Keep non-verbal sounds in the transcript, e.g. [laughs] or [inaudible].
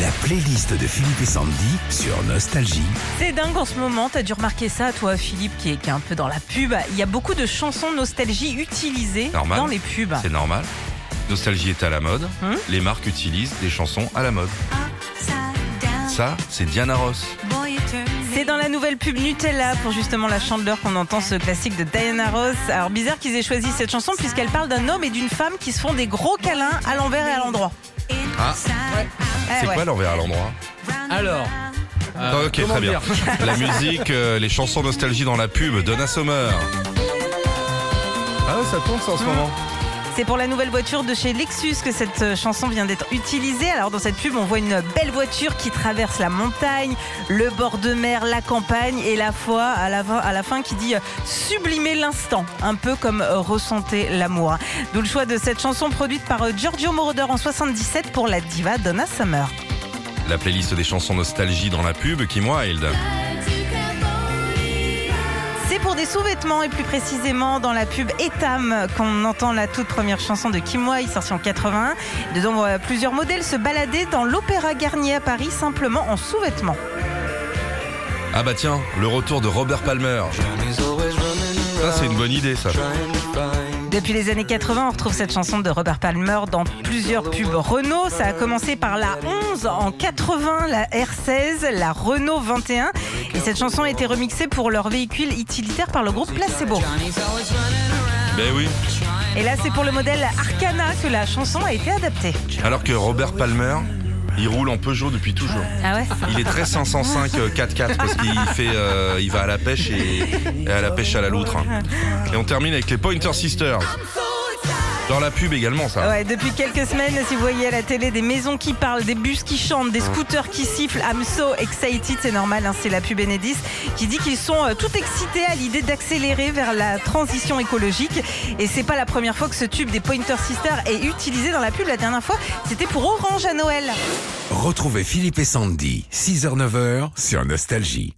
La playlist de Philippe et Sandy sur Nostalgie. C'est dingue en ce moment, t'as dû remarquer ça, toi Philippe, qui est, qui est un peu dans la pub. Il y a beaucoup de chansons nostalgie utilisées Normal. dans les pubs. C'est normal. Nostalgie est à la mode. Hum. Les marques utilisent des chansons à la mode. Ça, c'est Diana Ross. C'est dans la nouvelle pub Nutella pour justement la chandeleur qu'on entend ce classique de Diana Ross. Alors bizarre qu'ils aient choisi cette chanson puisqu'elle parle d'un homme et d'une femme qui se font des gros câlins à l'envers et à l'endroit. Ah, Eh c'est ouais. quoi l'envers à l'endroit Alors. euh, Ok, comment très bien. [laughs] La musique, euh, les chansons nostalgie dans la pub, Donna Summer. Ah ouais, ça tourne ça en ce moment. C'est pour la nouvelle voiture de chez Lexus que cette chanson vient d'être utilisée. Alors dans cette pub, on voit une belle voiture qui traverse la montagne, le bord de mer, la campagne et la foi à la, fin- qui dit euh, sublimer l'instant, un peu comme euh, ressentez l'amour. D'où le choix de cette chanson produite par euh, Giorgio Moroder en 77 pour la diva Donna Summer. La playlist des chansons nostalgie dans la pub, Kim Wilde. C'est pour des sous-vêtements et plus précisément dans la pub Etam qu'on entend la toute première chanson de Kim Wilde sortie en 81. Dedans, on voit plusieurs modèles se balader dans l'Opéra Garnier à Paris simplement en sous-vêtements. Ah bah tiens, le retour de Robert Palmer. Ça, c'est une bonne idée, ça. Depuis les années 80, on retrouve cette chanson de Robert Palmer dans plusieurs pubs Renault. Ça a commencé par la 11 en 80, la R16, la Renault 21. Et cette chanson a été remixée pour leur véhicule utilitaire par le groupe Placebo. Ben oui. Et là, c'est pour le modèle Arcana que la chanson a été adaptée. Alors que Robert Palmer, il roule en Peugeot depuis toujours. Ah ouais Il est très 505 euh, 4x4 parce qu'il [laughs] fait, euh, il va à la pêche et, et à la pêche à la loutre. Et on termine avec les Pointer Sisters. Dans la pub également, ça. Ouais, depuis quelques semaines, si vous voyez à la télé des maisons qui parlent, des bus qui chantent, des scooters qui sifflent, I'm so excited, c'est normal, hein, c'est la pub Enedis qui dit qu'ils sont euh, tout excités à l'idée d'accélérer vers la transition écologique. Et c'est pas la première fois que ce tube des Pointer Sisters est utilisé dans la pub. La dernière fois, c'était pour Orange à Noël. Retrouvez Philippe et Sandy, 6h-9h sur Nostalgie.